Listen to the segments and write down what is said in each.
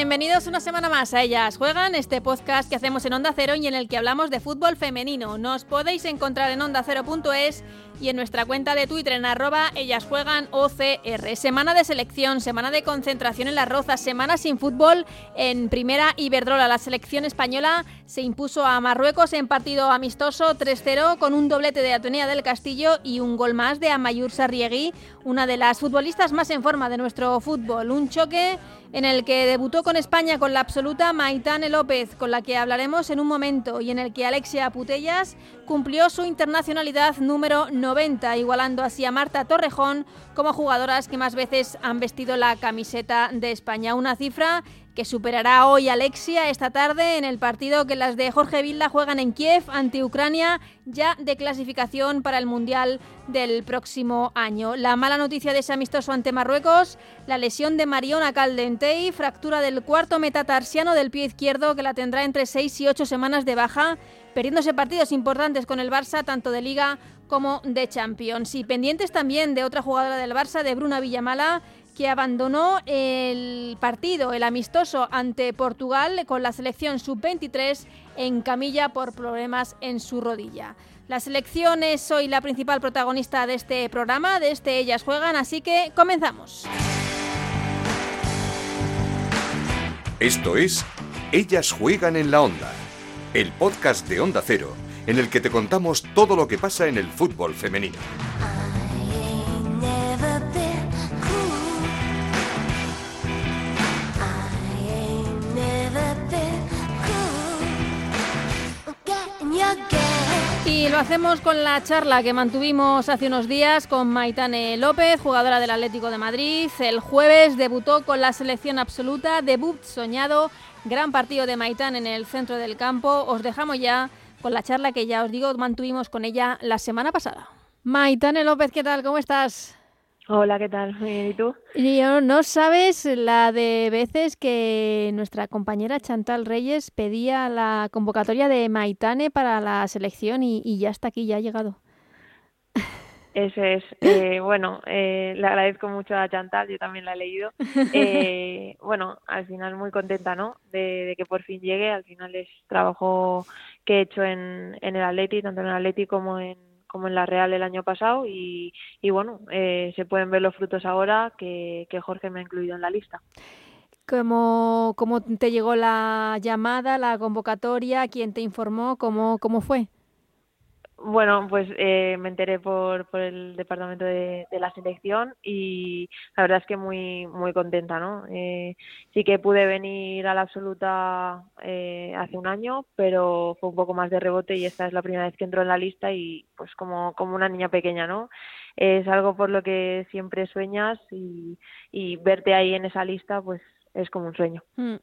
Bienvenidos una semana más a Ellas Juegan, este podcast que hacemos en Onda Cero y en el que hablamos de fútbol femenino. Nos podéis encontrar en ondacero.es y en nuestra cuenta de Twitter en arroba Ellas Juegan OCR. Semana de selección, semana de concentración en las rozas, semana sin fútbol en primera Iberdrola. La selección española se impuso a Marruecos en partido amistoso 3-0 con un doblete de Antonia del Castillo y un gol más de Amayur Sarriegui, una de las futbolistas más en forma de nuestro fútbol. Un choque en el que debutó con España con la absoluta Maitane López, con la que hablaremos en un momento, y en el que Alexia Putellas cumplió su internacionalidad número 90, igualando así a Marta Torrejón como jugadoras que más veces han vestido la camiseta de España. Una cifra superará hoy Alexia esta tarde en el partido que las de Jorge Vilda juegan en Kiev ante Ucrania, ya de clasificación para el Mundial del próximo año. La mala noticia de ese amistoso ante Marruecos, la lesión de Mariona Caldentey, fractura del cuarto metatarsiano del pie izquierdo que la tendrá entre 6 y 8 semanas de baja, perdiéndose partidos importantes con el Barça, tanto de Liga como de Champions. Y pendientes también de otra jugadora del Barça, de Bruna Villamala, que abandonó el partido, el amistoso ante Portugal con la selección sub-23 en camilla por problemas en su rodilla. La selección es hoy la principal protagonista de este programa, de este Ellas Juegan, así que comenzamos. Esto es Ellas Juegan en la Onda, el podcast de Onda Cero, en el que te contamos todo lo que pasa en el fútbol femenino. Y lo hacemos con la charla que mantuvimos hace unos días con Maitane López, jugadora del Atlético de Madrid. El jueves debutó con la selección absoluta, debut soñado, gran partido de Maitane en el centro del campo. Os dejamos ya con la charla que ya os digo mantuvimos con ella la semana pasada. Maitane López, ¿qué tal? ¿Cómo estás? Hola, ¿qué tal? ¿Y tú? Y no sabes la de veces que nuestra compañera Chantal Reyes pedía la convocatoria de Maitane para la selección y, ya está aquí, ya ha llegado. Eso es. Eh, bueno, eh, le agradezco mucho a Chantal, yo también la he leído. Eh, bueno, al final muy contenta, ¿no? De, que por fin llegue. Al final es trabajo que he hecho en, en el Atleti, tanto en el Atleti como en, como en la Real el año pasado y, bueno, eh, se pueden ver los frutos ahora que, Jorge me ha incluido en la lista. ¿Cómo, ¿Cómo te llegó la llamada, la convocatoria? ¿Quién te informó? ¿Cómo, cómo fue? Bueno, pues eh, me enteré por, por el departamento de, la selección y la verdad es que muy muy contenta, ¿no? Eh, sí que pude venir a la absoluta eh, hace un año, pero fue un poco más de rebote y esta es la primera vez que entro en la lista y pues como, como una niña pequeña, ¿no? Es algo por lo que siempre sueñas y, y verte ahí en esa lista, pues es como un sueño. Mm,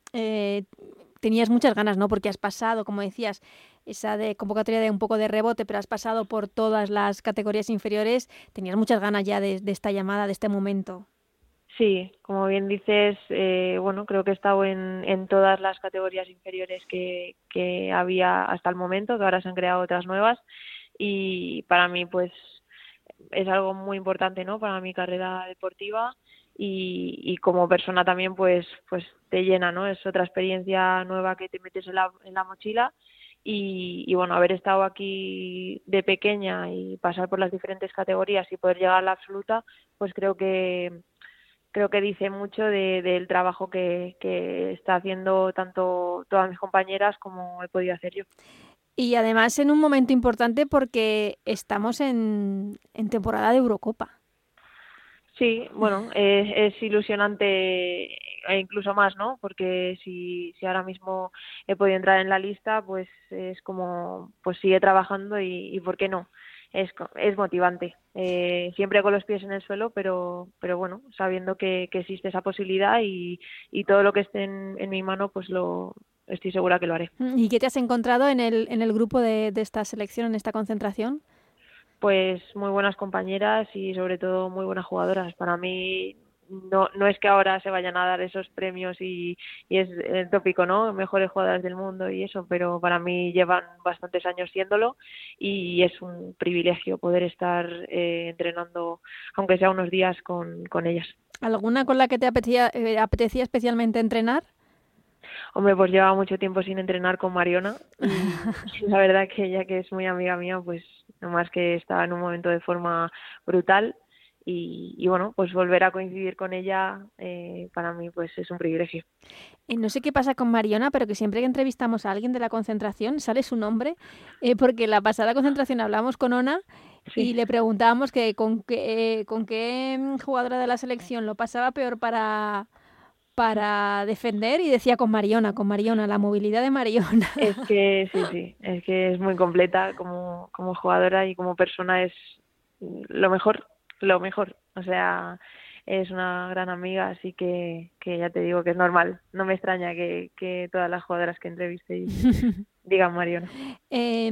tenías muchas ganas, ¿no? Porque has pasado, como decías, esa de convocatoria de un poco de rebote, pero has pasado por todas las categorías inferiores, tenías muchas ganas ya de, esta llamada, de este momento. Sí, como bien dices, eh, bueno, creo que he estado en, en todas las categorías inferiores que, que había hasta el momento, que ahora se han creado otras nuevas y para mí pues es algo muy importante, ¿no? Para mi carrera deportiva y, y, como persona también pues pues te llena no es otra experiencia nueva que te metes en la, en la mochila y, bueno, haber estado aquí de pequeña y pasar por las diferentes categorías y poder llegar a la absoluta, pues creo que creo que dice mucho del trabajo que, que está haciendo tanto todas mis compañeras como he podido hacer yo. Y además en un momento importante porque estamos en, en temporada de Eurocopa. Sí, bueno, es, ilusionante e incluso más, ¿no? Porque si, si ahora mismo he podido entrar en la lista, pues es como, pues sigue trabajando y, y ¿por qué no? Es, es motivante. Eh, siempre con los pies en el suelo, pero, pero bueno, sabiendo que, que existe esa posibilidad y, y todo lo que esté en, en mi mano, pues lo, estoy segura que lo haré. ¿Y qué te has encontrado en el, en el grupo de, de esta selección, en esta concentración? Pues muy buenas compañeras y sobre todo muy buenas jugadoras. Para mí no, no es que ahora se vayan a dar esos premios y, y es el tópico, ¿no? Mejores jugadoras del mundo y eso, pero para mí llevan bastantes años siéndolo y es un privilegio poder estar eh, entrenando, aunque sea unos días, con, con ellas. ¿Alguna con la que te apetecía, eh, apetecía especialmente entrenar? Hombre, pues lleva mucho tiempo sin entrenar con Mariona y la verdad que ella que es muy amiga mía, pues nomás que está en un momento de forma brutal y, bueno, pues volver a coincidir con ella eh, para mí pues es un privilegio. Eh, no sé qué pasa con Mariona, pero que siempre que entrevistamos a alguien de la concentración sale su nombre, eh, porque la pasada concentración hablamos con Ona y le preguntábamos que con qué, con qué mm, jugadora de la selección lo pasaba peor para para defender y decía con Mariona, con Mariona, la movilidad de Mariona. Es que sí, sí, es que es muy completa como, como jugadora y como persona es lo mejor lo mejor. O sea, es una gran amiga, así que, que ya te digo que es normal. No me extraña que, que todas las jugadoras que entrevistéis digan Mariona. Eh,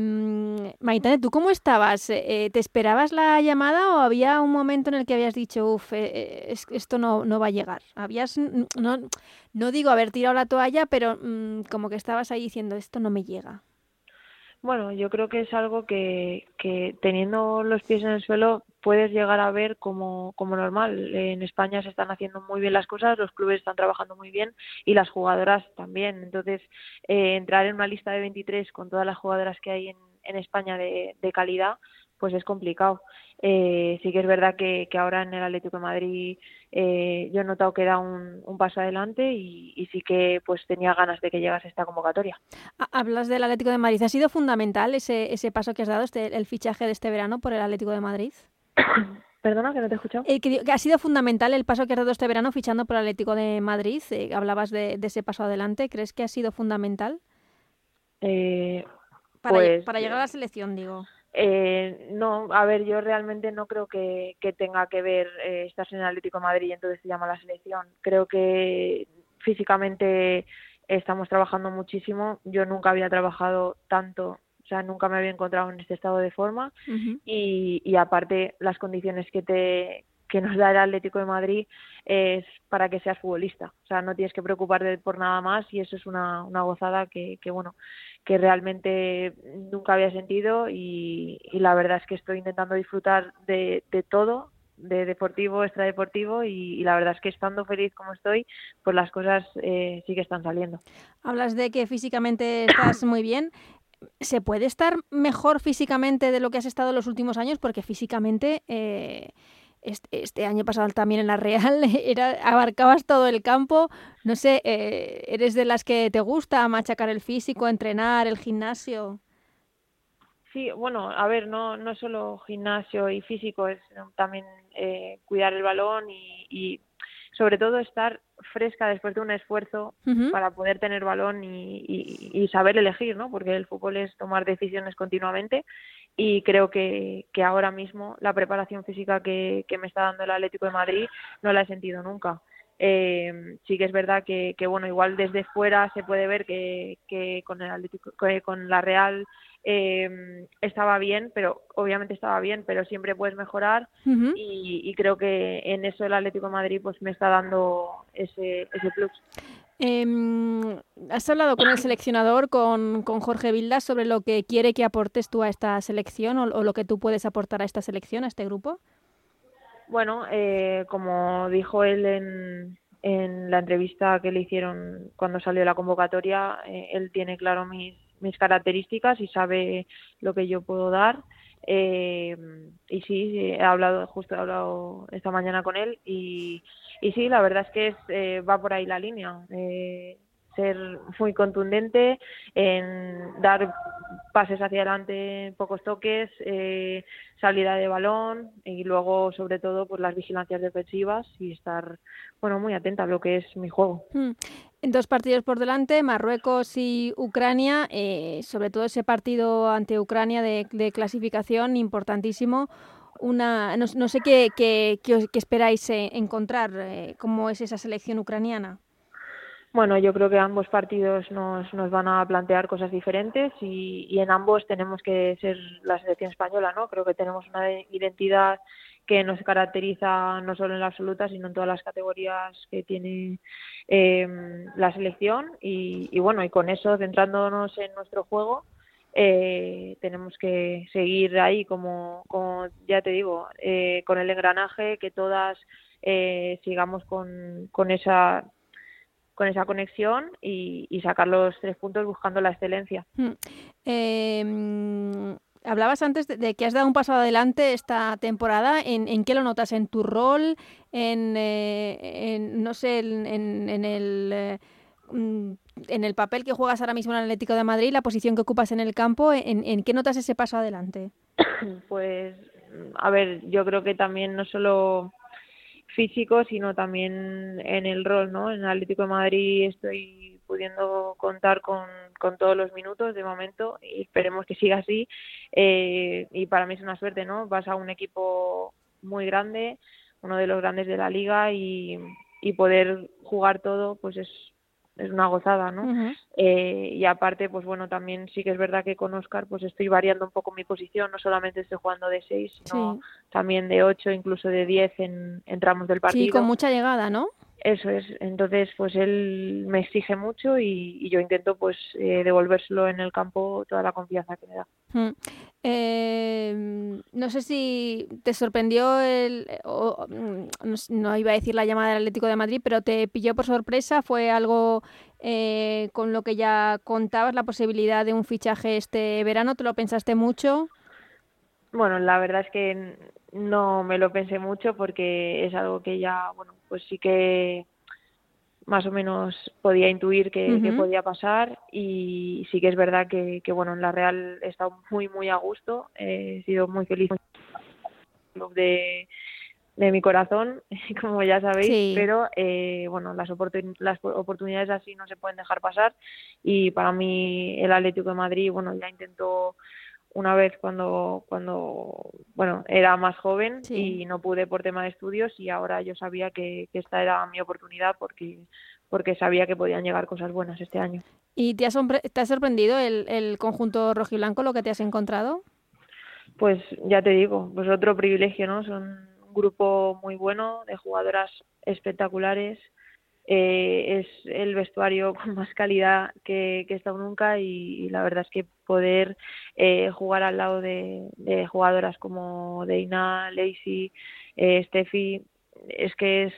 Maitane, ¿tú cómo estabas? Eh, ¿Te esperabas la llamada o había un momento en el que habías dicho, uff, eh, eh esto no, no va a llegar? Habías, no, no digo haber tirado la toalla, pero mmm, como que estabas ahí diciendo, esto no me llega. Bueno, yo creo que es algo que, que teniendo los pies en el suelo puedes llegar a ver como, como normal. En España se están haciendo muy bien las cosas, los clubes están trabajando muy bien y las jugadoras también. Entonces, eh, entrar en una lista de 23 con todas las jugadoras que hay en, España de calidad, pues es complicado. Eh, sí que es verdad que, que, ahora en el Atlético de Madrid eh, yo he notado que da un, un paso adelante y, y, sí que pues tenía ganas de que llegase esta convocatoria. Hablas del Atlético de Madrid. ¿Ha sido fundamental ese, ese paso que has dado, este, el fichaje de este verano por el Atlético de Madrid? Perdona, que no te he escuchado. Eh, que, que, ha sido fundamental el paso que has dado este verano fichando por el Atlético de Madrid. Eh, hablabas de, de, ese paso adelante. ¿Crees que ha sido fundamental? Eh, para, pues, para llegar a la selección, digo. Eh, no, a ver, yo realmente no creo que, que tenga que ver eh, estar en el Atlético de Madrid y entonces se llama la selección. Creo que físicamente estamos trabajando muchísimo. Yo nunca había trabajado tanto, o sea, nunca me había encontrado en este estado de forma Uh -huh. y, y aparte las condiciones que te que nos da el Atlético de Madrid es para que seas futbolista. O sea, no tienes que preocuparte por nada más y eso es una, una gozada que, bueno, que realmente nunca había sentido y, la verdad es que estoy intentando disfrutar de, todo, de deportivo, extradeportivo y, y, la verdad es que estando feliz como estoy, pues las cosas eh, sí que están saliendo. Hablas de que físicamente estás muy bien. ¿Se puede estar mejor físicamente de lo que has estado en los últimos años? Porque físicamente... Eh este, este, año pasado también en la Real, era, abarcabas todo el campo. No sé, eh, ¿eres de las que te gusta machacar el físico, entrenar, el gimnasio? Sí, bueno, a ver, no, no solo gimnasio y físico, es también eh, cuidar el balón y, y, sobre todo estar fresca después de un esfuerzo uh -huh. para poder tener balón y, y, y, saber elegir, ¿no? Porque el fútbol es tomar decisiones continuamente y creo que, que ahora mismo la preparación física que, que me está dando el Atlético de Madrid no la he sentido nunca. Eh, sí que es verdad que, que, bueno, igual desde fuera se puede ver que, que con el Atlético, que con la Real eh, estaba bien, pero obviamente estaba bien, pero siempre puedes mejorar uh -huh. y, y, creo que en eso el Atlético de Madrid pues me está dando ese, ese plus. Eh, ¿Has hablado con el seleccionador, con, con, Jorge Vildas, sobre lo que quiere que aportes tú a esta selección o, o, lo que tú puedes aportar a esta selección, a este grupo? Bueno, eh, como dijo él en, en la entrevista que le hicieron cuando salió la convocatoria, eh, él tiene claro mis, mis características y sabe lo que yo puedo dar. Eh, y sí, he hablado, justo he hablado esta mañana con él y, y sí, la verdad es que es, eh, va por ahí la línea. Eh, ser muy contundente, en dar pases hacia adelante, pocos toques, eh, salida de balón y luego, sobre todo, pues las vigilancias defensivas y estar, bueno, muy atenta a lo que es mi juego. Hmm. Dos partidos por delante, Marruecos y Ucrania, eh, sobre todo ese partido ante Ucrania de, clasificación importantísimo. Una, no, no sé qué, qué, qué, qué esperáis eh, encontrar, eh, cómo es esa selección ucraniana. Bueno, yo creo que ambos partidos nos, nos van a plantear cosas diferentes y, y, en ambos tenemos que ser la selección española, ¿no? Creo que tenemos una identidad que nos caracteriza no solo en la absoluta, sino en todas las categorías que tiene eh, la selección. Y, y, bueno, y con eso, centrándonos en nuestro juego, eh, tenemos que seguir ahí, como, como ya te digo, eh, con el engranaje, que todas eh, sigamos con, con esa con esa conexión y, y, sacar los tres puntos buscando la excelencia. Hmm. Eh, hablabas antes de, de, que has dado un paso adelante esta temporada. ¿En, en qué lo notas? ¿En tu rol? ¿En, eh, en no sé, en, en el... Eh, mm, en el papel que juegas ahora mismo en el Atlético de Madrid, la posición que ocupas en el campo, ¿en, en qué notas ese paso adelante? Pues, a ver, yo creo que también no solo físico, sino también en el rol, ¿no? En Atlético de Madrid estoy pudiendo contar con, con todos los minutos de momento y esperemos que siga así. Eh, y para mí es una suerte, ¿no? Vas a un equipo muy grande, uno de los grandes de la liga y, y poder jugar todo, pues es es una gozada, ¿no? Uh -huh. eh, y aparte, pues bueno, también sí que es verdad que con Oscar pues estoy variando un poco mi posición, no solamente estoy jugando de 6, sino sí. también de 8, incluso de 10 en, en tramos del partido. Sí, con mucha llegada, ¿no? Eso es, entonces pues él me exige mucho y, y yo intento pues eh, devolvérselo en el campo toda la confianza que me da. Eh, no sé si te sorprendió el, o, no, no, iba a decir la llamada del Atlético de Madrid, pero te pilló por sorpresa, fue algo eh, con lo que ya contabas la posibilidad de un fichaje este verano, ¿te lo pensaste mucho? Bueno, la verdad es que no me lo pensé mucho porque es algo que ya, bueno, pues sí que más o menos podía intuir que, uh -huh. que podía pasar y sí que es verdad que, que, bueno, en la Real he estado muy, muy a gusto, he sido muy feliz de, de mi corazón, como ya sabéis, sí. pero eh, bueno, las, oportun las oportunidades así no se pueden dejar pasar y para mí el Atlético de Madrid, bueno, ya intentó una vez cuando cuando bueno era más joven sí. y no pude por tema de estudios y ahora yo sabía que, que, esta era mi oportunidad porque porque sabía que podían llegar cosas buenas este año. ¿Y te, has te ha sorprendido el, el conjunto rojiblanco lo que te has encontrado? Pues ya te digo, pues otro privilegio, ¿no? Son un grupo muy bueno de jugadoras espectaculares eh, es el vestuario con más calidad que, que he estado nunca y, y, la verdad es que poder eh, jugar al lado de, de, jugadoras como Deina, Lacey, eh, Steffi, es que es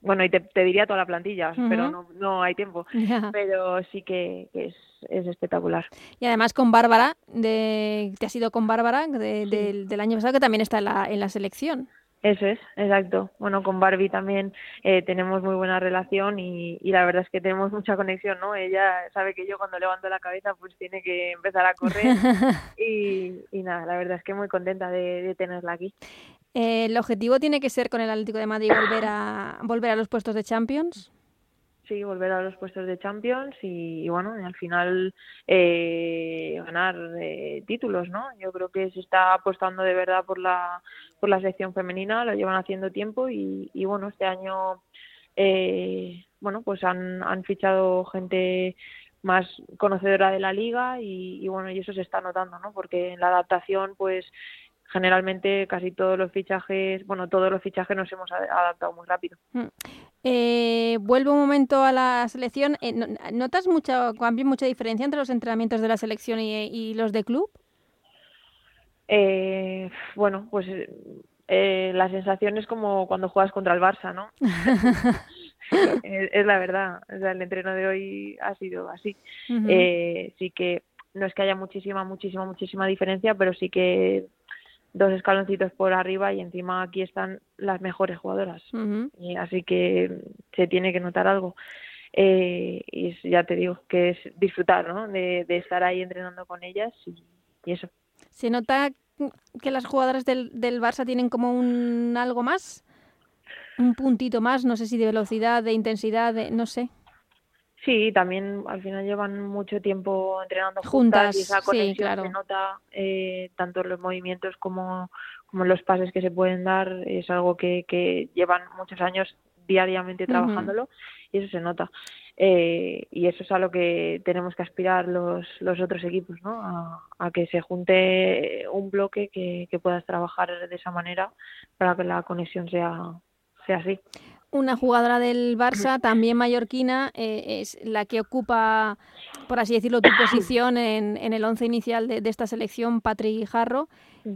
bueno y te, te diría toda la plantilla, uh -huh. pero no, no hay tiempo, yeah. pero sí que, que es, es, espectacular. Y además con Bárbara, de, te has ido con Bárbara de, sí. del, del año pasado que también está en la, en la selección. Eso es, exacto. Bueno, con Barbie también eh, tenemos muy buena relación y, y, la verdad es que tenemos mucha conexión, ¿no? Ella sabe que yo cuando levanto la cabeza pues tiene que empezar a correr y, y nada, la verdad es que muy contenta de, de tenerla aquí. Eh, ¿El objetivo tiene que ser con el Atlético de Madrid volver a, volver a los puestos de Champions? Sí, volver a los puestos de Champions y, y bueno, al final eh, ganar eh, títulos, ¿no? Yo creo que se está apostando de verdad por la por la sección femenina, lo llevan haciendo tiempo y, y bueno, este año eh, bueno, pues han, han fichado gente más conocedora de la liga y, y bueno, y eso se está notando, ¿no? Porque en la adaptación pues generalmente casi todos los fichajes, bueno, todos los fichajes nos hemos adaptado muy rápido. Eh, vuelvo un momento a la selección. Eh, ¿Notas mucha, mucha diferencia entre los entrenamientos de la selección y, y los de club? Eh, bueno, pues eh, la sensación es como cuando juegas contra el Barça, ¿no? es, es, la verdad. O sea, el entreno de hoy ha sido así. Uh -huh. eh, sí que no es que haya muchísima, muchísima, muchísima diferencia, pero sí que dos escaloncitos por arriba y encima aquí están las mejores jugadoras. Uh -huh. y así que se tiene que notar algo. Eh, y ya te digo que es disfrutar ¿no? de, de estar ahí entrenando con ellas y, y, eso. ¿Se nota que las jugadoras del, del Barça tienen como un algo más? Un puntito más, no sé si de velocidad, de intensidad, de, no sé. Sí, también al final llevan mucho tiempo entrenando juntas, juntas y esa conexión sí, claro. se nota eh, tanto en los movimientos como, como en los pases que se pueden dar. Es algo que, que llevan muchos años diariamente trabajándolo y eso se nota. Eh, y eso es a lo que tenemos que aspirar los, los otros equipos, ¿no? A, que se junte un bloque que, que puedas trabajar de esa manera para que la conexión sea, sea así. Una jugadora del Barça, también mallorquina, eh, es la que ocupa, por así decirlo, tu posición en, en el once inicial de, de, esta selección, Patri Jarro,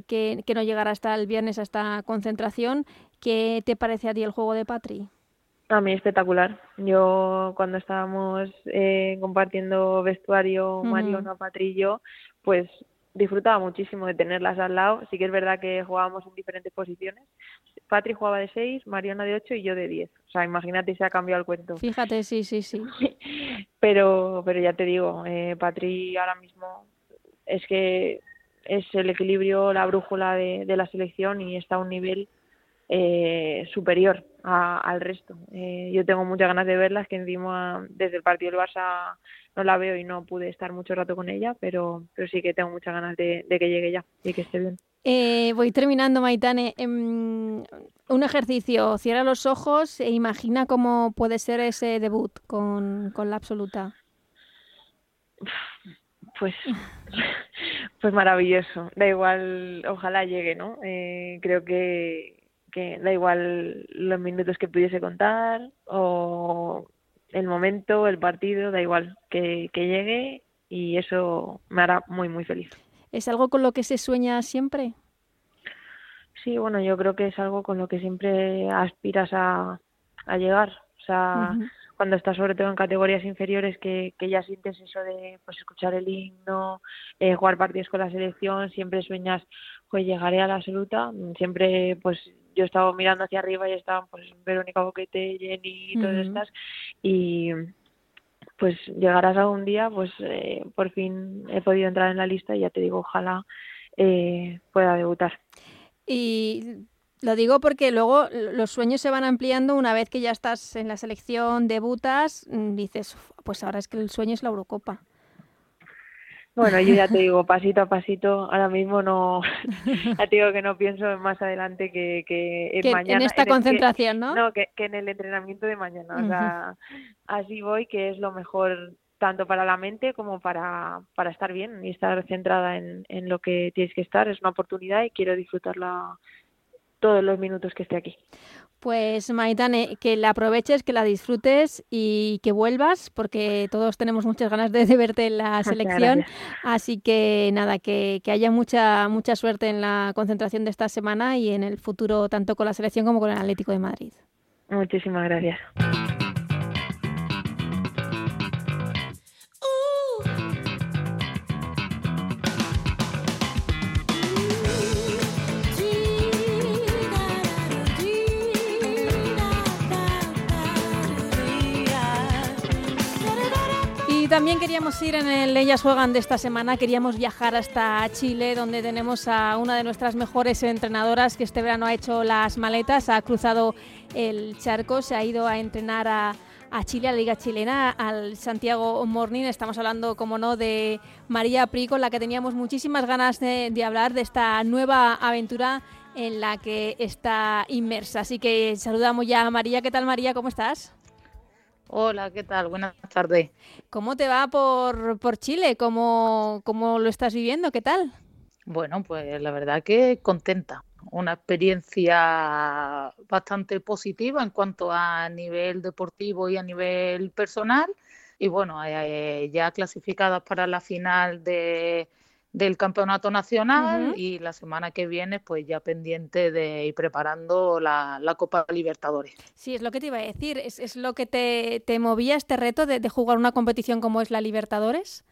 que, que no llegará hasta el viernes a esta concentración. ¿Qué te parece a ti el juego de Patri? A mí espectacular. Yo cuando estábamos eh, compartiendo vestuario, Mariona, Patri y yo, pues disfrutaba muchísimo de tenerlas al lado. Sí que es verdad que jugábamos en diferentes posiciones. Patri jugaba de 6, Mariona de 8 y yo de 10. O sea, imagínate si ha cambiado el cuento. Fíjate, sí, sí, sí. pero, pero ya te digo, eh, Patri ahora mismo es que es el equilibrio, la brújula de, de la selección y está a un nivel eh, superior al resto. Eh, yo tengo muchas ganas de verlas, que encima desde el partido del Barça no la veo y no pude estar mucho rato con ella, pero, pero sí que tengo muchas ganas de, que llegue ya y que esté bien. Eh, voy terminando, Maitane. Em, un ejercicio, cierra los ojos e imagina cómo puede ser ese debut con, con la absoluta. Pues, pues maravilloso. Da igual, ojalá llegue, ¿no? Eh, creo que, que da igual los minutos que pudiese contar o el momento, el partido, da igual, que, que llegue y eso me hará muy, muy feliz. ¿Es algo con lo que se sueña siempre? Sí, bueno, yo creo que es algo con lo que siempre aspiras a, a llegar. O sea, cuando estás sobre todo en categorías inferiores que, que ya sientes eso de pues escuchar el himno, eh, jugar partidos con la selección, siempre sueñas, pues llegaré a la absoluta, siempre pues yo estaba mirando hacia arriba y estaban pues Verónica Boquete, Jenny y todas estas y pues llegarás algún día pues eh, por fin he podido entrar en la lista y ya te digo ojalá eh, pueda debutar. Y lo digo porque luego los sueños se van ampliando. Una vez que ya estás en la selección debutas dices pues ahora es que el sueño es la Eurocopa bueno, yo ya te digo, pasito a pasito, ahora mismo no, ya te digo que no pienso más adelante que, que en mañana. En esta concentración, ¿no? No, que, en el entrenamiento de mañana. O sea, así voy, que es lo mejor tanto para la mente como para, para estar bien y estar centrada en, en lo que tienes que estar. Es una oportunidad y quiero disfrutarla todos los minutos que esté aquí. Pues Maitane, que la aproveches, que la disfrutes y que vuelvas, porque todos tenemos muchas ganas de, verte en la selección. Así que nada, que, que, haya mucha, mucha suerte en la concentración de esta semana y en el futuro, tanto con la selección como con el Atlético de Madrid. Muchísimas gracias. También queríamos ir en el Ellas Juegan de esta semana, queríamos viajar hasta Chile, donde tenemos a una de nuestras mejores entrenadoras que este verano ha hecho las maletas, ha cruzado el charco, se ha ido a entrenar a, Chile, a la Liga Chilena, al Santiago Morning. Estamos hablando, como no, de María Pri, con la que teníamos muchísimas ganas de, de hablar de esta nueva aventura en la que está inmersa. Así que saludamos ya a María. ¿Qué tal, María? ¿Cómo estás? Hola, ¿qué tal? Buenas tardes. ¿Cómo te va por, por Chile? ¿Cómo, ¿Cómo lo estás viviendo? ¿Qué tal? Bueno, pues la verdad que contenta. Una experiencia bastante positiva en cuanto a nivel deportivo y a nivel personal. Y bueno, eh, ya clasificadas para la final de, del campeonato nacional y la semana que viene pues ya pendiente de ir preparando la, Copa Libertadores. Sí, es lo que te iba a decir, es, es lo que te, te movía este reto de, de, jugar una competición como es la Libertadores.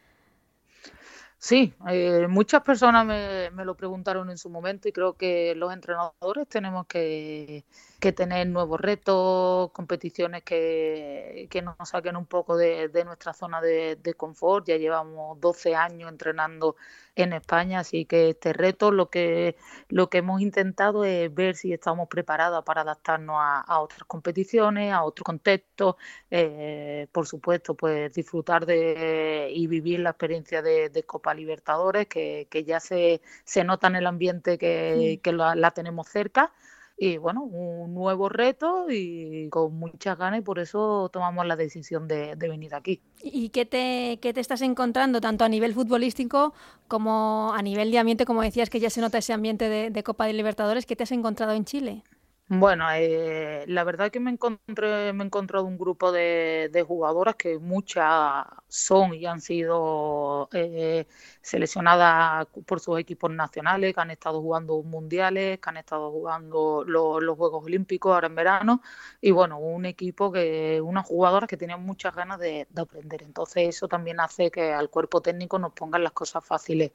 Sí, eh, muchas personas me, me, lo preguntaron en su momento y creo que los entrenadores tenemos que, que tener nuevos retos, competiciones que, que, nos saquen un poco de, de nuestra zona de, de, confort. Ya llevamos 12 años entrenando en España, así que este reto lo que, lo que hemos intentado es ver si estamos preparados para adaptarnos a, otras competiciones, a otros contextos, eh, por supuesto, pues disfrutar de y vivir la experiencia de, Copa Libertadores, que, que, ya se, se nota en el ambiente que, que la, la tenemos cerca y bueno, un nuevo reto y con muchas ganas y por eso tomamos la decisión de, venir aquí. ¿Y qué te, qué te estás encontrando tanto a nivel futbolístico como a nivel de ambiente, como decías que ya se nota ese ambiente de, de Copa de Libertadores, ¿qué te has encontrado en Chile? Bueno, eh, la verdad es que me encontré, me he encontrado un grupo de, jugadoras que muchas son y han sido eh, seleccionadas por sus equipos nacionales, que han estado jugando mundiales, que han estado jugando los Juegos Olímpicos ahora en verano, y bueno, un equipo que, unas jugadoras que tenían muchas ganas de, de aprender. Entonces eso también hace que al cuerpo técnico nos pongan las cosas fáciles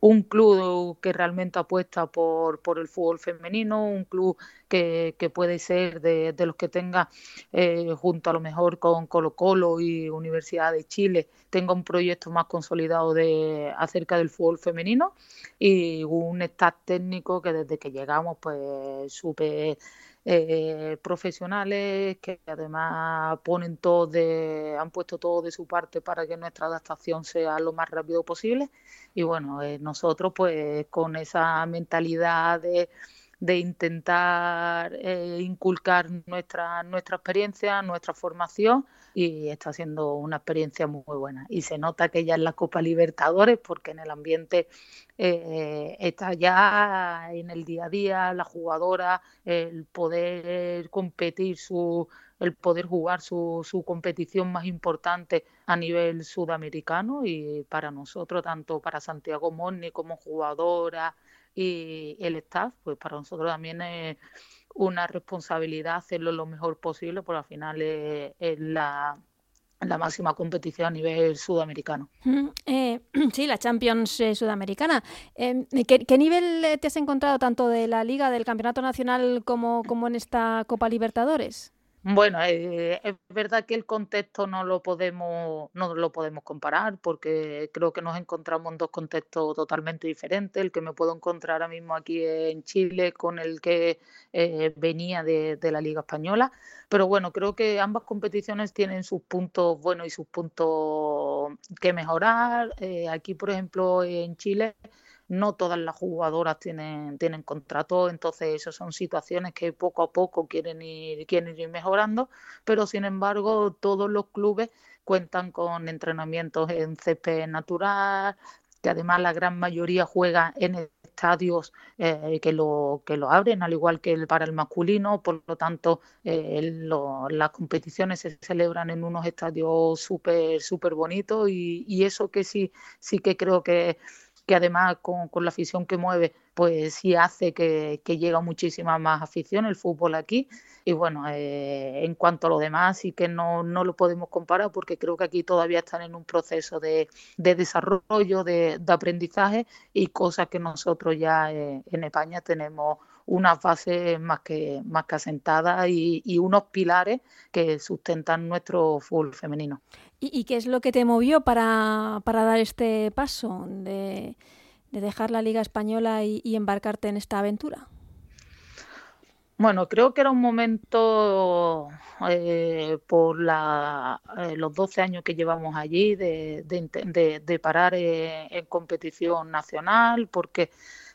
un club que realmente apuesta por, por el fútbol femenino, un club que, puede ser de, los que tenga, eh, junto a lo mejor con Colo Colo y Universidad de Chile, tenga un proyecto más consolidado de, acerca del fútbol femenino y un staff técnico que desde que llegamos pues supe eh, profesionales que además ponen todo de, han puesto todo de su parte para que nuestra adaptación sea lo más rápido posible. Y bueno eh, nosotros pues con esa mentalidad de de intentar eh, inculcar nuestra, nuestra experiencia, nuestra formación y está siendo una experiencia muy buena. Y se nota que ya en la Copa Libertadores, porque en el ambiente eh, está ya en el día a día la jugadora, el poder competir su el poder jugar su, su competición más importante a nivel sudamericano y para nosotros, tanto para Santiago Monni como jugadora, y el staff, pues para nosotros también es una responsabilidad hacerlo lo mejor posible, porque al final es, la, la máxima competición a nivel sudamericano. Eh, sí, la Champions eh, sudamericana. Em, ¿qué, ¿qué, nivel te has encontrado tanto de la Liga, del Campeonato Nacional, como, como en esta Copa Libertadores? Bueno, eh, es verdad que el contexto no lo podemos no lo podemos comparar porque creo que nos encontramos en dos contextos totalmente diferentes. El que me puedo encontrar ahora mismo aquí en Chile con el que eh, venía de, la Liga Española. Pero bueno, creo que ambas competiciones tienen sus puntos buenos y sus puntos que mejorar. Eh, aquí, por ejemplo, en Chile no todas las jugadoras tienen, tienen contrato, entonces esas son situaciones que poco a poco quieren ir, quieren ir mejorando, pero sin embargo todos los clubes cuentan con entrenamientos en césped natural, que además la gran mayoría juega en estadios eh, que, lo, que lo abren, al igual que el, para el masculino, por lo tanto eh, las competiciones se celebran en unos estadios súper súper bonitos y, y, eso que sí, sí que creo que que además con, con, la afición que mueve, pues sí hace que, que llega muchísima más afición el fútbol aquí. Y bueno, eh, en cuanto a lo demás, sí que no, no, lo podemos comparar porque creo que aquí todavía están en un proceso de, de desarrollo, de, aprendizaje y cosas que nosotros ya eh, en España tenemos una fase más que, más que asentada y, y unos pilares que sustentan nuestro fútbol femenino. ¿Y, qué es lo que te movió para, para dar este paso de, de, dejar la Liga Española y, y, embarcarte en esta aventura? Bueno, creo que era un momento eh, por la, eh, los 12 años que llevamos allí de, de, de parar en, en competición nacional, porque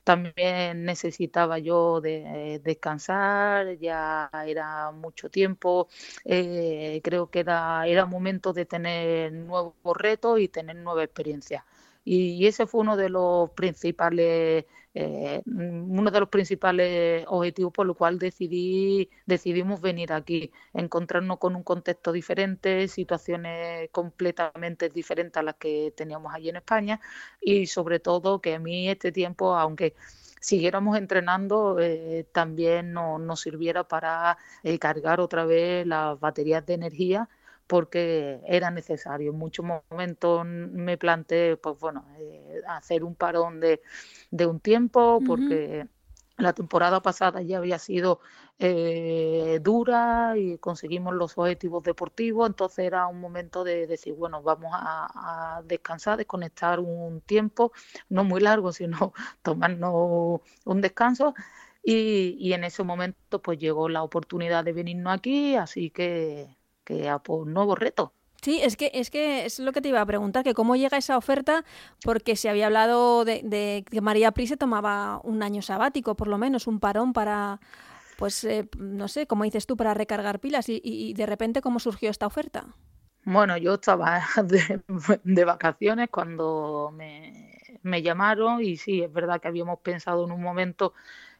también necesitaba yo de, descansar, ya era mucho tiempo, eh, creo que era, era momento de tener nuevos retos y tener nueva experiencia. Y, ese fue uno de los principales eh, uno de los principales objetivos por lo cual decidí decidimos venir aquí encontrarnos con un contexto diferente situaciones completamente diferentes a las que teníamos allí en España y sobre todo que a mí este tiempo aunque siguiéramos entrenando eh, también no, nos sirviera para eh, cargar otra vez las baterías de energía porque era necesario. En muchos momentos me planteé, pues bueno, eh, hacer un parón de, de un tiempo, porque la temporada pasada ya había sido eh, dura y conseguimos los objetivos deportivos, entonces era un momento de decir, bueno, vamos a, a descansar, desconectar un tiempo, no muy largo, sino tomarnos un descanso. Y, y en ese momento pues llegó la oportunidad de venirnos aquí, así que que a por nuevos retos. Sí, es que, es que es lo que te iba a preguntar, que cómo llega esa oferta, porque se había hablado de, que María Pris se tomaba un año sabático, por lo menos, un parón para, pues, eh, no sé, como dices tú, para recargar pilas y, de repente, ¿cómo surgió esta oferta? Bueno, yo estaba de, vacaciones cuando me, me, llamaron y sí, es verdad que habíamos pensado en un momento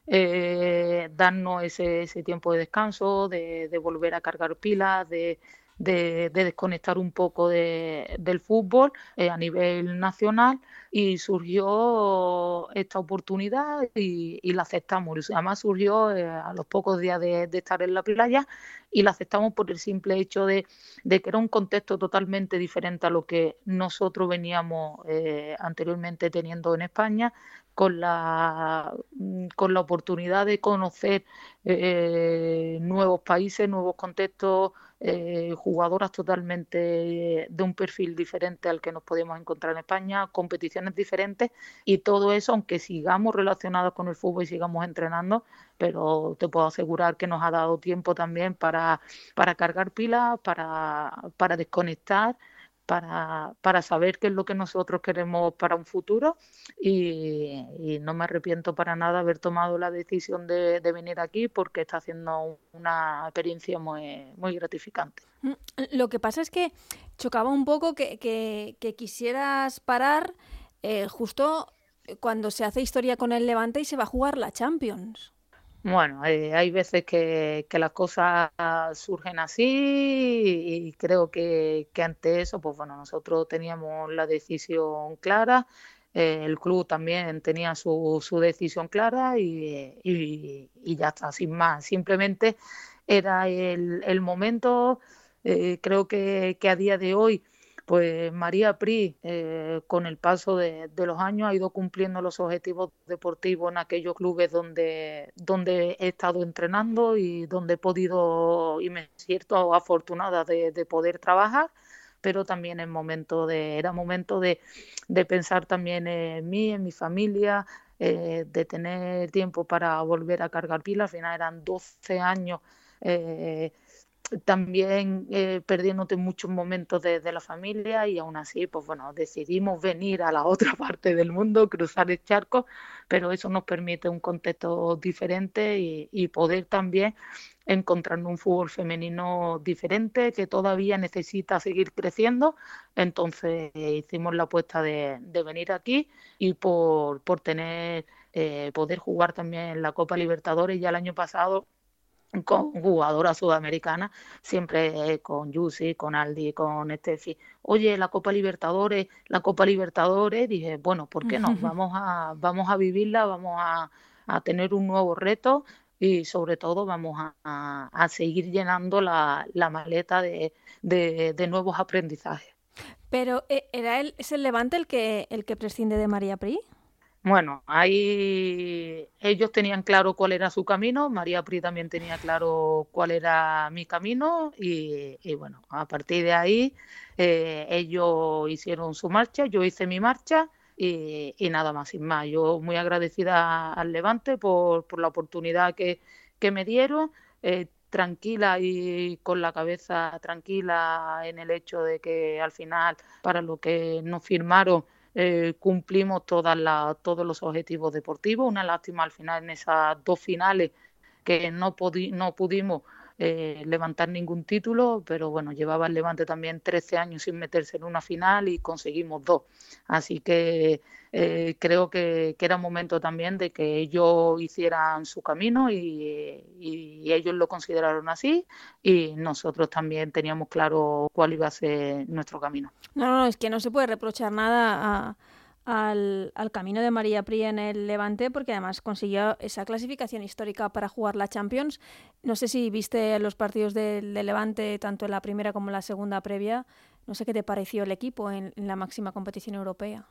eh, darnos ese, ese, tiempo de descanso, de, volver a cargar pilas, de, de, desconectar un poco del fútbol eh, a nivel nacional y surgió esta oportunidad y, la aceptamos. Además surgió eh, a los pocos días de, estar en la playa y la aceptamos por el simple hecho de, que era un contexto totalmente diferente a lo que nosotros veníamos anteriormente teniendo en España, con la, mm, con la oportunidad de conocer nuevos países, nuevos contextos, eh, jugadoras totalmente de un perfil diferente al que nos podíamos encontrar en España, competiciones diferentes y todo eso, aunque sigamos relacionados con el fútbol y sigamos entrenando, pero te puedo asegurar que nos ha dado tiempo también para, para cargar pilas, para, para desconectar para, para, saber qué es lo que nosotros queremos para un futuro y, no me arrepiento para nada haber tomado la decisión de, venir aquí porque está haciendo una experiencia muy, muy gratificante. Mm, lo que pasa es que chocaba un poco que, que, quisieras parar eh, justo cuando se hace historia con el Levante y se va a jugar la Champions. Bueno, eh, hay veces que, las cosas surgen así y creo que, ante eso, pues bueno, nosotros teníamos la decisión clara, eh, el club también tenía su, su decisión clara y, ya está, sin más. Simplemente era el, el momento, eh, creo que a día de hoy pues María Pri, eh, con el paso de, los años, ha ido cumpliendo los objetivos deportivos en aquellos clubes donde, donde he estado entrenando y donde he podido, y me siento afortunada de, poder trabajar pero también era momento de, pensar también en mí, en mi familia, eh, de tener tiempo para volver a cargar pilas. Al final eran 12 años eh, también eh, perdiéndote muchos momentos de, la familia y aún así, pues bueno, decidimos venir a la otra parte del mundo, cruzar el charco, pero eso nos permite un contexto diferente y, poder también encontrar un fútbol femenino diferente que todavía necesita seguir creciendo. Entonces hicimos la apuesta de, venir aquí y por, por tener, eh, poder jugar también la Copa Libertadores. Ya el año pasado con jugadoras sudamericanas, siempre con Yusi, con Aldi, con Estefi. Oye, la Copa Libertadores, la Copa Libertadores, dije, bueno, ¿por qué no? Vamos a, vamos a vivirla, vamos a, tener un nuevo reto y sobre todo vamos a, seguir llenando la, maleta de, de, nuevos aprendizajes. Pero, eh, ¿era él, ¿es el Levante el que, el que prescinde de María Pri? Bueno, ahí ellos tenían claro cuál era su camino, María Pri también tenía claro cuál era mi camino y, bueno, a partir de ahí eh, ellos hicieron su marcha, yo hice mi marcha y, nada más, sin más. Yo muy agradecida al Levante por, la oportunidad que, me dieron. Eh, tranquila y con la cabeza tranquila en el hecho de que al final para lo que nos firmaron eh, cumplimos todas todos los objetivos deportivos. Una lástima al final en esas dos finales que no, no pudimos eh, levantar ningún título, pero bueno, llevaba el Levante también 13 años sin meterse en una final y conseguimos dos. Así que eh, creo que, era momento también de que ellos hicieran su camino y, ellos lo consideraron así y nosotros también teníamos claro cuál iba a ser nuestro camino. No, no, es que no se puede reprochar nada a al, camino de María Pri en el Levante, porque además consiguió esa clasificación histórica para jugar la Champions. No sé si viste los partidos del Levante, tanto en la primera como en la segunda previa. No sé qué te pareció el equipo en la máxima competición europea.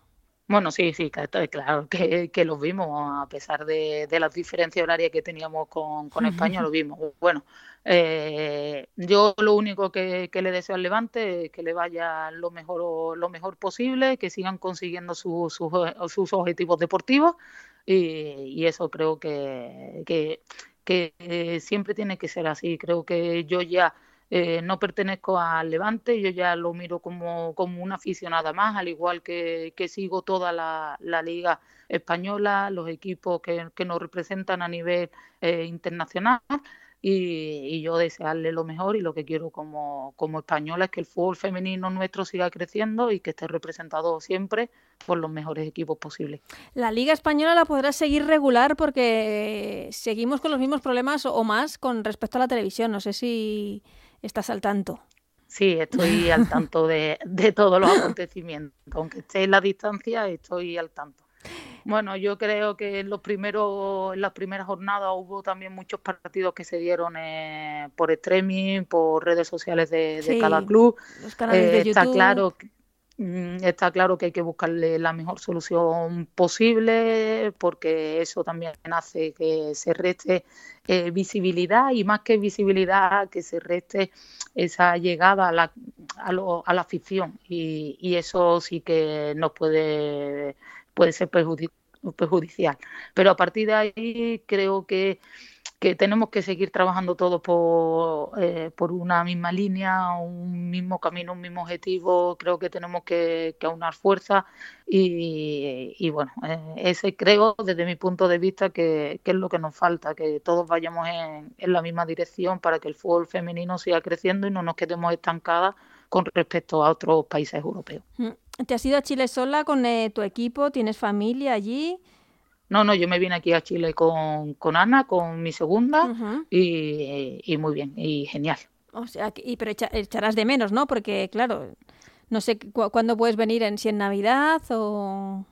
Bueno, sí, sí, claro que, que lo vimos, a pesar de, de las diferencias horarias que teníamos con, con España, lo vimos. Bueno, eh, yo lo único que, que, le deseo al Levante es que le vaya lo mejor, lo mejor posible, que sigan consiguiendo sus sus objetivos deportivos y, y eso creo que, que, que siempre tiene que ser así. Creo que yo ya eh, no pertenezco al Levante, yo ya lo miro como, como una aficionada más, al igual que, que sigo toda la, la, liga española, los equipos que, que nos representan a nivel eh, internacional y, yo desearle lo mejor y lo que quiero como, como española es que el fútbol femenino nuestro siga creciendo y que esté representado siempre por los mejores equipos posibles. La Liga Española la podrás seguir regular porque seguimos con los mismos problemas o más con respecto a la televisión. No sé si estás al tanto. Sí, estoy al tanto de, de todos los acontecimientos. Aunque esté en la distancia, estoy al tanto. Bueno, yo creo que en los primeros, en las primeras jornadas hubo también muchos partidos que se dieron eh, por streaming, por redes sociales de, cada club. Los canales de eh, está claro mm, está claro que hay que buscarle la mejor solución posible porque eso también hace que se reste eh, visibilidad y más que visibilidad que se reste esa llegada a la, a, a la afición y, y, eso sí que nos puede puede ser perjudicial. Pero a partir de ahí creo que, que tenemos que seguir trabajando todos por, eh, por una misma línea, un mismo camino, un mismo objetivo. Creo que tenemos que, aunar fuerza y, bueno, eh, ese creo desde mi punto de vista que, es lo que nos falta, que todos vayamos en, en la misma dirección para que el fútbol femenino siga creciendo y no nos quedemos estancadas con respecto a otros países europeos. Mm. ¿Te has ido a Chile sola con eh, tu equipo? ¿Tienes familia allí? No, no, yo me vine aquí a Chile con, con Ana, con mi segunda, y, y, muy bien, y genial. O sea, y, pero echarás de menos, ¿no? Porque, claro, no sé cuándo puedes venir, en, si en Navidad o...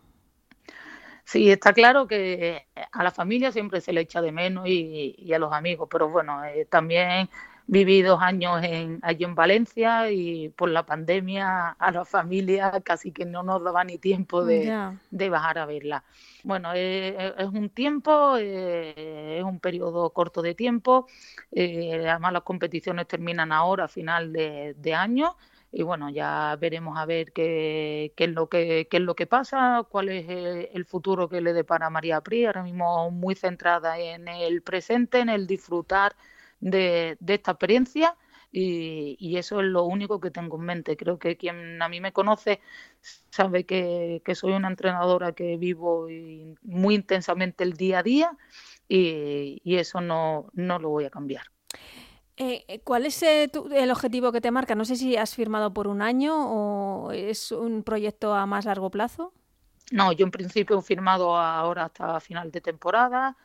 Sí, está claro que a la familia siempre se le echa de menos y, y a los amigos, pero bueno, eh, también viví dos años en, allí en Valencia y por la pandemia a la familia casi que no nos daba ni tiempo de, de bajar a verla. Bueno, eh, eh, es un tiempo, eh, es un periodo corto de tiempo, además las competiciones terminan ahora a final de, de año y bueno, ya veremos a ver qué, qué, es lo que, qué es lo que pasa, cuál es el futuro que le depara a María Pri, ahora mismo muy centrada en el presente, en el disfrutar de, esta experiencia y, eso es lo único que tengo en mente. Creo que quien a mí me conoce sabe que, soy una entrenadora que vivo muy intensamente el día a día y, eso no, no lo voy a cambiar. Eh, eh, ¿Cuál es eh, el objetivo que te marca? No sé si has firmado por un año o es un proyecto a más largo plazo. No, yo en principio he firmado ahora hasta final de temporada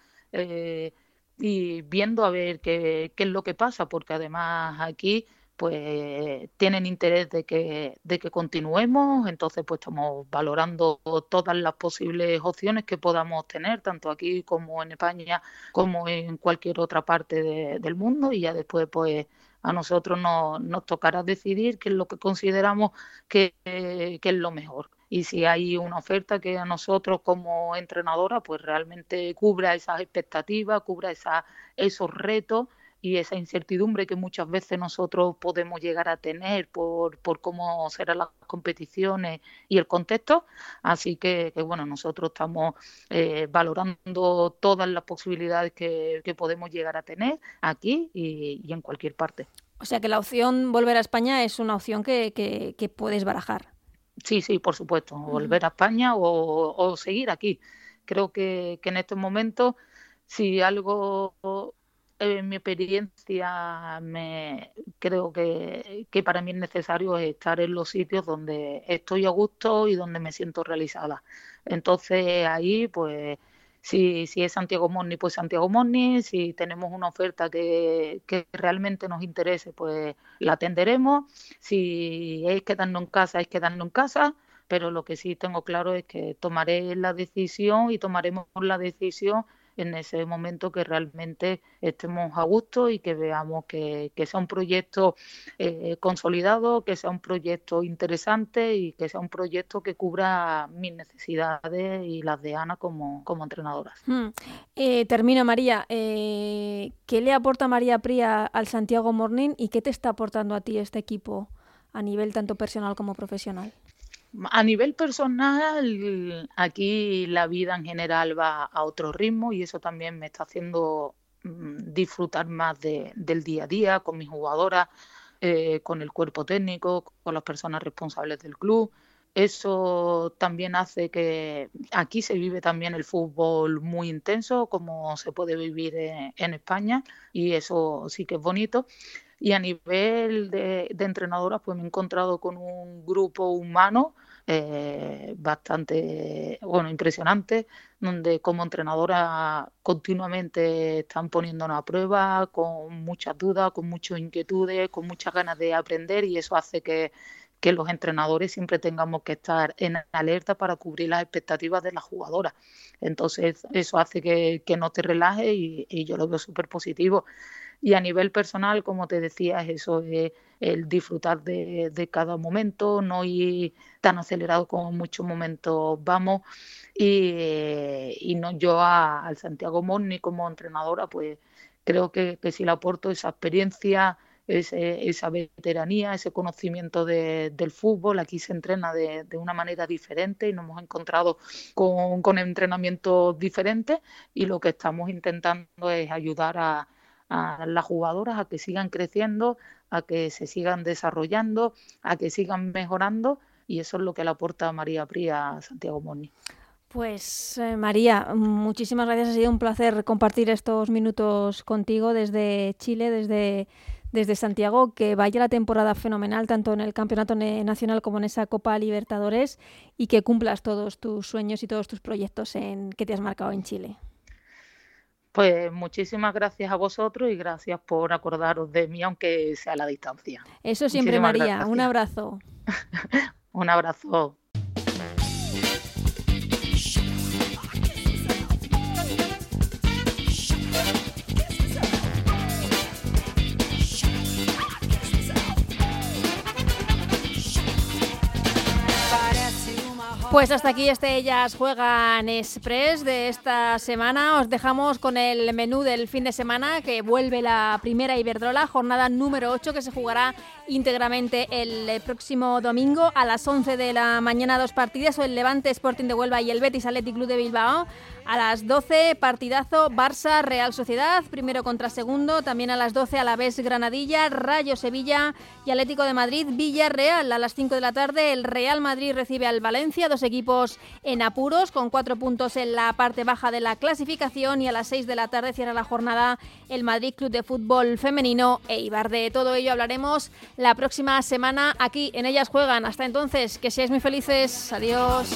y viendo a ver qué, qué es lo que pasa, porque además aquí pues tienen interés de que, de que continuemos, entonces pues estamos valorando todas las posibles opciones que podamos tener, tanto aquí como en España, como en cualquier otra parte del mundo, y ya después pues a nosotros nos, nos tocará decidir qué es lo que consideramos que, que es lo mejor y si hay una oferta que a nosotros como entrenadora pues realmente cubra esas expectativas, cubra esa, esos retos y esa incertidumbre que muchas veces nosotros podemos llegar a tener por, por cómo serán las competiciones y el contexto. Así que, bueno, nosotros estamos eh, valorando todas las posibilidades que, que, podemos llegar a tener aquí y, y, en cualquier parte. O sea que la opción volver a España es una opción que, que, que puedes barajar. Sí, sí, por supuesto, volver a España o, seguir aquí. Creo que, que en estos momentos, si algo en mi experiencia me creo que, que, para mí es necesario estar en los sitios donde estoy a gusto y donde me siento realizada. Entonces ahí pues si, si es Santiago Morni, pues Santiago Morni, si tenemos una oferta que, que realmente nos interese, pues la atenderemos, si es quedarnos en casa, es quedarnos en casa, pero lo que sí tengo claro es que tomaré la decisión y tomaremos la decisión en ese momento que realmente estemos a gusto y que veamos que, sea un proyecto eh, consolidado, que sea un proyecto interesante y que sea un proyecto que cubra mis necesidades y las de Ana como, como entrenadora. Hmm. Eh, termino, María. Eh, ¿Qué le aporta María Pría al Santiago Morning y qué te está aportando a ti este equipo a nivel tanto personal como profesional? A nivel personal, aquí la vida en general va a otro ritmo y eso también me está haciendo mm, disfrutar más de, del día a día con mis jugadoras. eh, con el cuerpo técnico, con las personas responsables del club. Eso también hace que aquí se vive también el fútbol muy intenso, como se puede vivir en, España, y eso sí que es bonito. Y a nivel de, de entrenadoras, pues me he encontrado con un grupo humano eh, bastante, bueno, impresionante, donde como entrenadora continuamente están poniéndonos a prueba, con muchas dudas, con muchas inquietudes, con muchas ganas de aprender y eso hace que, que los entrenadores siempre tengamos que estar en alerta para cubrir las expectativas de las jugadoras. Entonces, eso hace que, que no te relajes y, y yo lo veo súper positivo. Y a nivel personal, como te decía, eso es el disfrutar de, cada momento, no ir tan acelerado como en muchos momentos vamos. Y, no yo al Santiago Moni como entrenadora, pues creo que, si le aporto esa experiencia, esa veteranía, ese conocimiento del fútbol. Aquí se entrena de, una manera diferente y nos hemos encontrado con, con entrenamientos diferentes y lo que estamos intentando es ayudar a, a las jugadoras a que sigan creciendo, a que se sigan desarrollando, a que sigan mejorando y eso es lo que le aporta María Pría a Santiago Moni. Pues eh, María, muchísimas gracias. Ha sido un placer compartir estos minutos contigo desde Chile, desde, desde Santiago. Que vaya la temporada fenomenal, tanto en el Campeonato Nacional como en esa Copa Libertadores, y que cumplas todos tus sueños y todos tus proyectos en, que te has marcado en Chile. Pues muchísimas gracias a vosotros y gracias por acordaros de mí, aunque sea a la distancia. Eso siempre, María. Un abrazo. Un abrazo. Pues hasta aquí este Ellas Juegan Express de esta semana. Os dejamos con el menú del fin de semana que vuelve la primera Iberdrola, jornada número 8 que se jugará íntegramente el próximo domingo a las 11 de la mañana dos partidas, el Levante Sporting de Huelva y el Betis Athletic Club de Bilbao. A las 12, partidazo Barça Real Sociedad, primero contra segundo. También a las 12, a la vez Granadilla, Rayo Sevilla y Atlético de Madrid Villarreal. A las 5 de la tarde, el Real Madrid recibe al Valencia, dos equipos en apuros, con cuatro puntos en la parte baja de la clasificación. Y a las 6 de la tarde cierra la jornada el Madrid Club de Fútbol Femenino Eibar. De todo ello hablaremos la próxima semana aquí en Ellas Juegan. Hasta entonces, que seáis muy felices. Adiós.